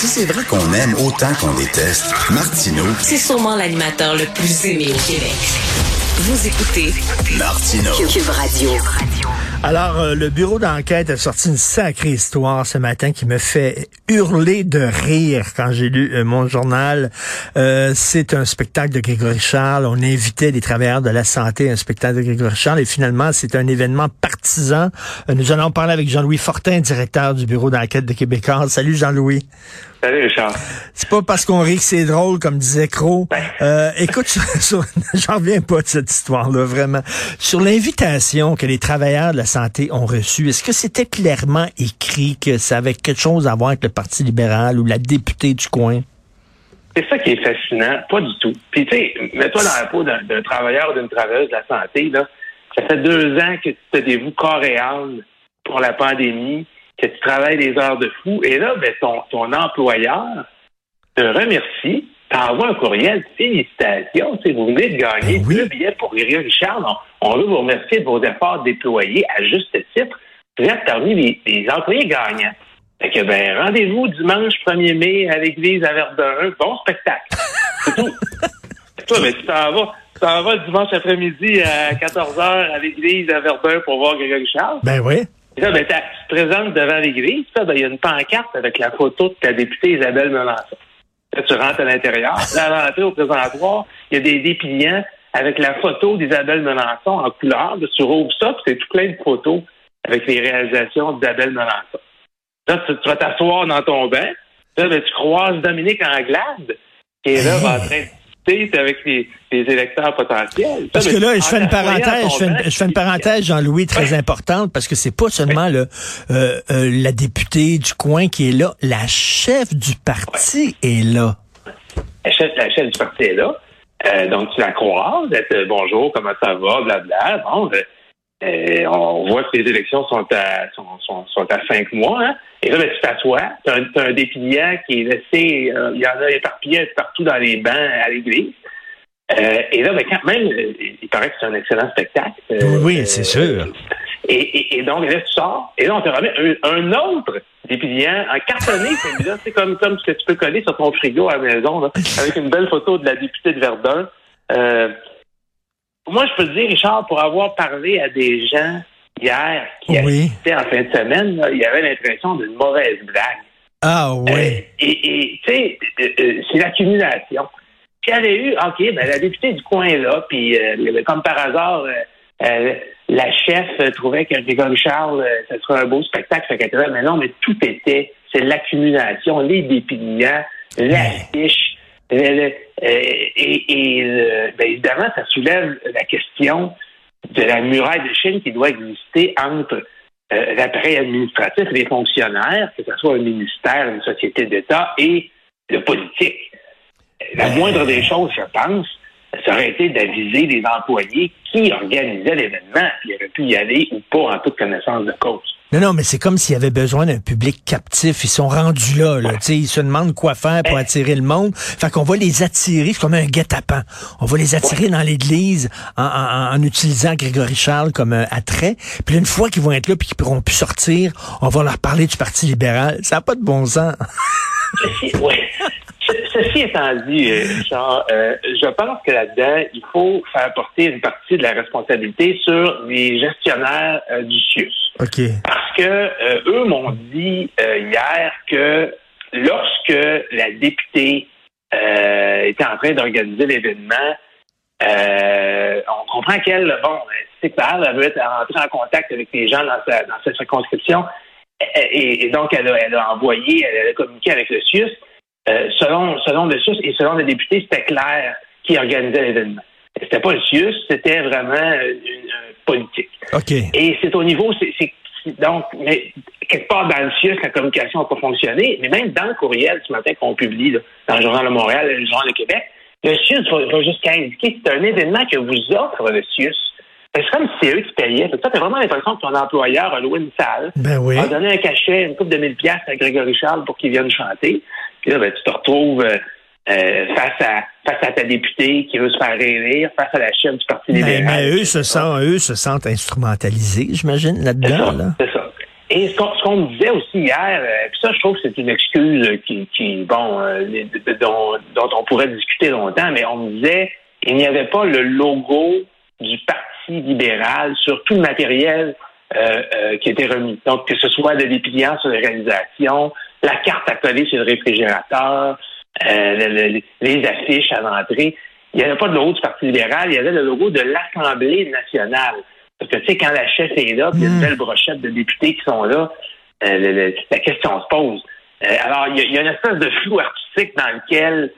Si c'est vrai qu'on aime autant qu'on déteste, Martineau, C'est sûrement l'animateur le plus aimé au Québec. Vous écoutez Martineau. Cube Radio. Alors, euh, le bureau d'enquête a sorti une sacrée histoire ce matin qui me fait hurler de rire quand j'ai lu euh, mon journal. Euh, c'est un spectacle de Grégory Charles. On invitait des travailleurs de la santé à un spectacle de Grégory Charles et finalement, c'est un événement partisan. Euh, nous allons parler avec Jean-Louis Fortin, directeur du bureau d'enquête de Québécois. Salut Jean-Louis. Salut Richard. C'est pas parce qu'on rit que c'est drôle, comme disait Crow. Euh, écoute, j'en reviens pas de cette histoire-là, vraiment. Sur l'invitation que les travailleurs de la santé ont reçue, est-ce que c'était clairement écrit que ça avait quelque chose à voir avec le Parti libéral ou la députée du coin? C'est ça qui est fascinant, pas du tout. Puis tu sais, mets-toi dans la peau d'un d'un travailleur ou d'une travailleuse de la santé, là. Ça fait deux ans que tu te dévoues corps et âme pour la pandémie, que tu travailles des heures de fou, et là, ben, ton, ton employeur te remercie, t'envoie un courriel, félicitations, sais, vous venez de gagner Ben oui. deux billets pour Rire Richard. On, on veut vous remercier de vos efforts déployés à juste titre. Vous êtes parmi les, les employés gagnants. Fait que, ben, rendez-vous dimanche 1er mai à l'église à Verdun. Bon spectacle. C'est tout. Toi, ben, tu t'en vas, t'en dimanche après-midi à 14h à l'église à Verdun pour voir Grégory Charles. Ben oui. Là, ben, tu te présentes devant l'église. Ben, il y a une pancarte avec la photo de ta députée Isabelle Melançon. Là, tu rentres à l'intérieur. Là, à l'entrée au présentoir, il y a des dépliants avec la photo d'Isabelle Melançon en couleur. Là, tu rouvres ça, puis c'est tout plein de photos avec les réalisations d'Isabelle Melançon. Là, tu, tu vas t'asseoir dans ton banc. Là, ben, tu croises Dominique Anglade, qui est là en train de discuter avec les, les électeurs potentiels. Parce que là, je fais une parenthèse, je fais une, banc, je fais une parenthèse, Jean-Louis, très Ouais. importante, parce que c'est pas seulement le, euh, euh, la députée du coin qui est là, la chef du parti est là. la chef, la chef du parti est là. Euh, donc, tu la croises, elle te dit bonjour, comment ça va, blabla. Bon, euh, euh, on voit que les élections sont à, sont, sont, sont à cinq mois. Hein? Et là, ben, tu t'assois, tu as, un- t'as un dépliant qui est laissé, euh, il y en a éparpillés partout dans les bancs à l'église. Euh, et là, ben, quand même, euh, il paraît que c'est un excellent spectacle. Euh, Oui, oui, c'est sûr. Et, et, et donc, là, tu sors, et là, on te remet un, un autre dépliant en cartonné, celui-là. C'est comme, comme ce que tu peux coller sur ton frigo à la maison, là, avec une belle photo de la députée de Verdun. Euh, moi, je peux te dire, Richard, pour avoir parlé à des gens hier qui Oui. assistaient en fin de semaine, là, il y avait l'impression d'une mauvaise blague. Ah oui. Euh, et tu sais, euh, euh, c'est l'accumulation. Puis elle a eu, OK, ben, la députée du coin est là, puis euh, comme par hasard, la chef trouvait que Grégory Charles, euh, ce serait un beau spectacle, fait qu'elle mais non, mais tout était, c'est l'accumulation, les dépliants, l'affiche, euh, et, et euh, ben, évidemment, ça soulève la question de la muraille de Chine qui doit exister entre euh, l'appareil administratif, les fonctionnaires, que ce soit un ministère, une société d'État et le politique. La moindre des choses, je pense, ça aurait été d'aviser les employés qui organisaient l'événement, puis auraient pu y aller ou pas en toute connaissance de cause. Non, non, mais c'est comme s'il y avait besoin d'un public captif. Ils sont rendus là, là. Tu sais, Ils se demandent quoi faire pour Eh. attirer le monde. Fait qu'on va les attirer, c'est comme un guet-apens. On va les attirer dans l'église en, en- en utilisant Grégory Charles comme euh, attrait. Puis une fois qu'ils vont être là puis qu'ils pourront plus sortir, on va leur parler du Parti libéral. Ça n'a pas de bon sens. Ceci étant dit, euh, Richard, euh, je pense que là-dedans, il faut faire porter une partie de la responsabilité sur les gestionnaires euh, du CIUS. OK. Parce que euh, eux m'ont dit hier que lorsque la députée était en train d'organiser l'événement, on comprend qu'elle, bon, c'est clair, elle veut être entrée en contact avec les gens dans sa, dans sa circonscription. Et donc, elle a, elle a envoyé, elle a communiqué avec le CIUS. Euh, selon, selon le CIUS et selon le député, c'était clair qui organisait l'événement. C'était pas le CIUS, c'était vraiment une, une politique. OK. Et c'est au niveau, c'est donc, mais quelque part dans le CIUS, la communication n'a pas fonctionné, mais même dans le courriel ce matin qu'on publie là, dans le Journal de Montréal et le Journal de Québec, le CIUS va, va jusqu'à indiquer que c'est un événement que vous offre le CIUS. C'est comme si c'est eux qui payaient. Toi, t'as vraiment l'impression que ton employeur a loué une salle, Ben oui. a donné un cachet, une coupe de 1000 pièces à Grégory Charles pour qu'il vienne chanter. Puis là, ben, tu te retrouves euh, euh, face à face à ta députée qui veut se faire rire, face à la chef du Parti Mais, libéral. mais eux se sentent, eux se sentent instrumentalisés, j'imagine, là-dedans, là. c'est ça. Et ce qu'on me disait aussi hier, euh, puis ça, je trouve que c'est une excuse qui, qui bon, euh, dont, dont, on pourrait discuter longtemps, mais on me disait il n'y avait pas le logo du Parti libéral sur tout le matériel euh, qui était remis. Donc, que ce soit de dépliants sur les réalisations, la carte à coller sur le réfrigérateur, les affiches à l'entrée. Il n'y avait pas de logo du Parti libéral, il y avait le logo de l'Assemblée nationale. Parce que, tu sais, quand la chef est là, puis il y a une hmm. belle brochette de députés qui sont là, euh, la question se pose. Euh, alors, il y, a une espèce de flou artistique dans lequel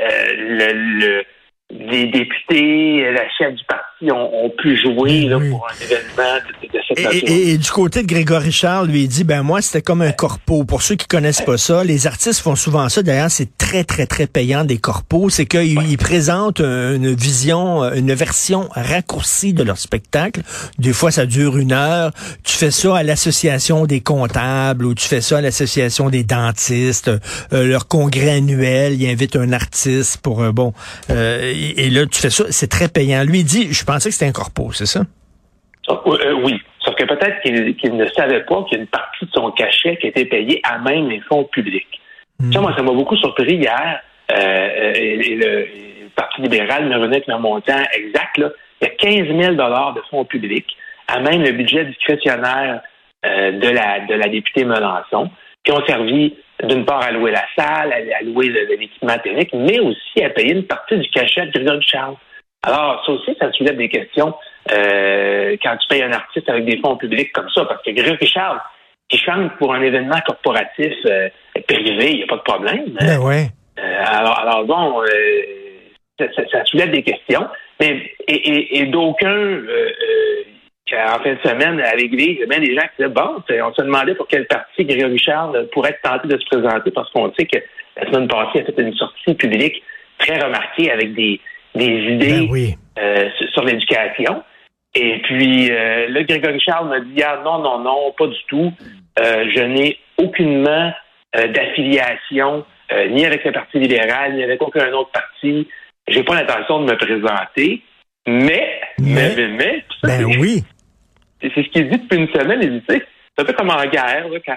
euh, le les députés, la chef du parti ont, pu jouer là, pour un événement de, de cette nature. Et, du côté de Grégory Charles, lui, il dit, ben moi, c'était comme un corpo. Pour ceux qui connaissent pas ça, les artistes font souvent ça. D'ailleurs, c'est très, très, très payant des corpos. C'est qu'ils présentent une vision, une version raccourcie de leur spectacle. Des fois, ça dure une heure. Tu fais ça à l'association des comptables ou tu fais ça à l'association des dentistes. Euh, leur congrès annuel, ils invitent un artiste pour, euh, bon... Euh, et, là, tu fais ça, c'est très payant. Lui, il dit, je pensais que c'était un corpo, c'est ça? Euh, oui. Sauf que peut-être qu'il ne savait pas qu'il y a une partie de son cachet qui était payée à même les fonds publics. Hmm. Ça, moi, ça m'a beaucoup surpris hier. Euh, et, le, Parti libéral me revenait avec un montant exact. Là. Il y a 15 000 de fonds publics, à même le budget discrétionnaire euh, de, la, de la députée Melançon, qui ont servi d'une part à louer la salle, à, louer l'équipement technique, mais aussi à payer une partie du cachet de Grégory Charles. Alors, ça aussi, ça soulève des questions euh, quand tu payes un artiste avec des fonds publics comme ça, parce que Grégory Charles, qui chante pour un événement corporatif euh, privé, il n'y a pas de problème. Ben ouais. Euh, alors, alors, bon, ça, soulève des questions. Mais, et, et d'aucuns en fin de semaine, à l'Église, il y a des gens qui disaient, bon, on se demandait pour quel parti Grégory Charles pourrait être tenté de se présenter parce qu'on sait que la semaine passée, il a fait une sortie publique très remarquée avec des, idées ben euh, sur l'éducation. Et puis, euh, là, Grégory Charles m'a dit, ah, non, non, non, pas du tout. Euh, je n'ai aucunement d'affiliation ni avec le Parti libéral, ni avec aucun autre parti. J'ai pas l'intention de me présenter. Mais, mais, mais, mais, ben oui. C'est ce qu'il dit depuis une semaine. Il dit, c'est un peu comme en guerre, quand,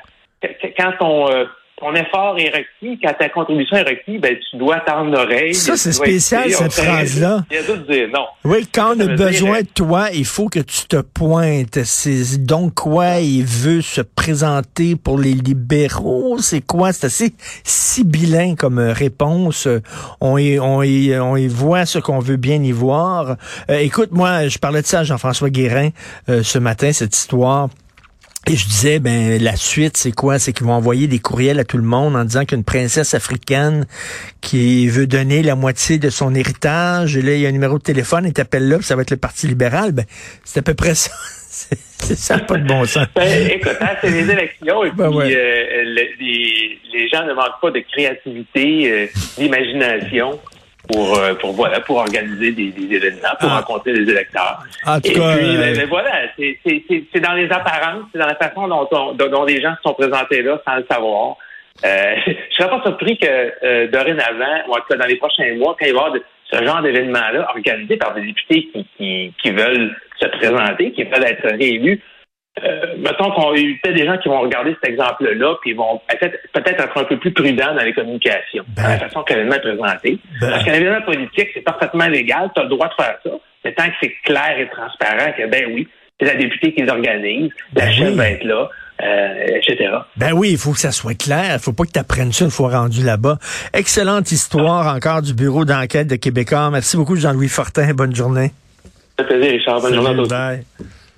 quand ton, euh, ton effort est requis, quand ta contribution est requise, ben, tu dois tendre l'oreille. Ça, c'est spécial, cette phrase-là. Il y a dire non. Oui, quand on a besoin de toi, il faut que tu te pointes. C'est donc quoi il veut se présenter pour les libéraux? C'est quoi? C'est assez sibyllin comme réponse. On y, on y, on y voit ce qu'on veut bien y voir. Euh, écoute, moi, je parlais de ça à Jean-François Guérin euh, ce matin, cette histoire. Et je disais, ben la suite, c'est quoi? C'est qu'ils vont envoyer des courriels à tout le monde en disant qu'une princesse africaine qui veut donner la moitié de son héritage, et là, il y a un numéro de téléphone, et t'appelles là, puis ça va être le Parti libéral. Ben, c'est à peu près ça. c'est ça, pas de bon sens. Ben, écoute, hein, c'est les élections, et ben puis euh, les, les, gens ne manquent pas de créativité, euh, d'imagination pour, euh, pour voilà pour organiser des, des événements, pour ah. rencontrer les électeurs. En tout Et cas, puis, euh, ben, voilà, c'est dans les apparences, c'est dans la façon dont, dont, les gens se sont présentés là sans le savoir. Euh, je serais pas surpris que euh, dorénavant, ou en tout cas dans les prochains mois, quand il va y avoir ce genre d'événement-là organisé par des députés qui, qui, qui veulent se présenter, qui veulent être réélus, euh, mettons qu'on y a peut-être des gens qui vont regarder cet exemple-là, puis vont peut-être être un peu plus prudents dans les communications, dans la ben. façon que l'événement est présenté. Ben. Parce qu'un événement politique, c'est parfaitement légal, tu as le droit de faire ça, mais tant que c'est clair et transparent que, ben oui, c'est la députée qui les organise, la ben chef va être là. Euh, etc. Ben oui, il faut que ça soit clair. Il faut pas que tu apprennes ça une fois rendu là-bas. Excellente histoire encore du bureau d'enquête de Québécois. Merci beaucoup, Jean-Louis Fortin. Bonne journée. Ça fait plaisir, Richard. Bonne journée à tous.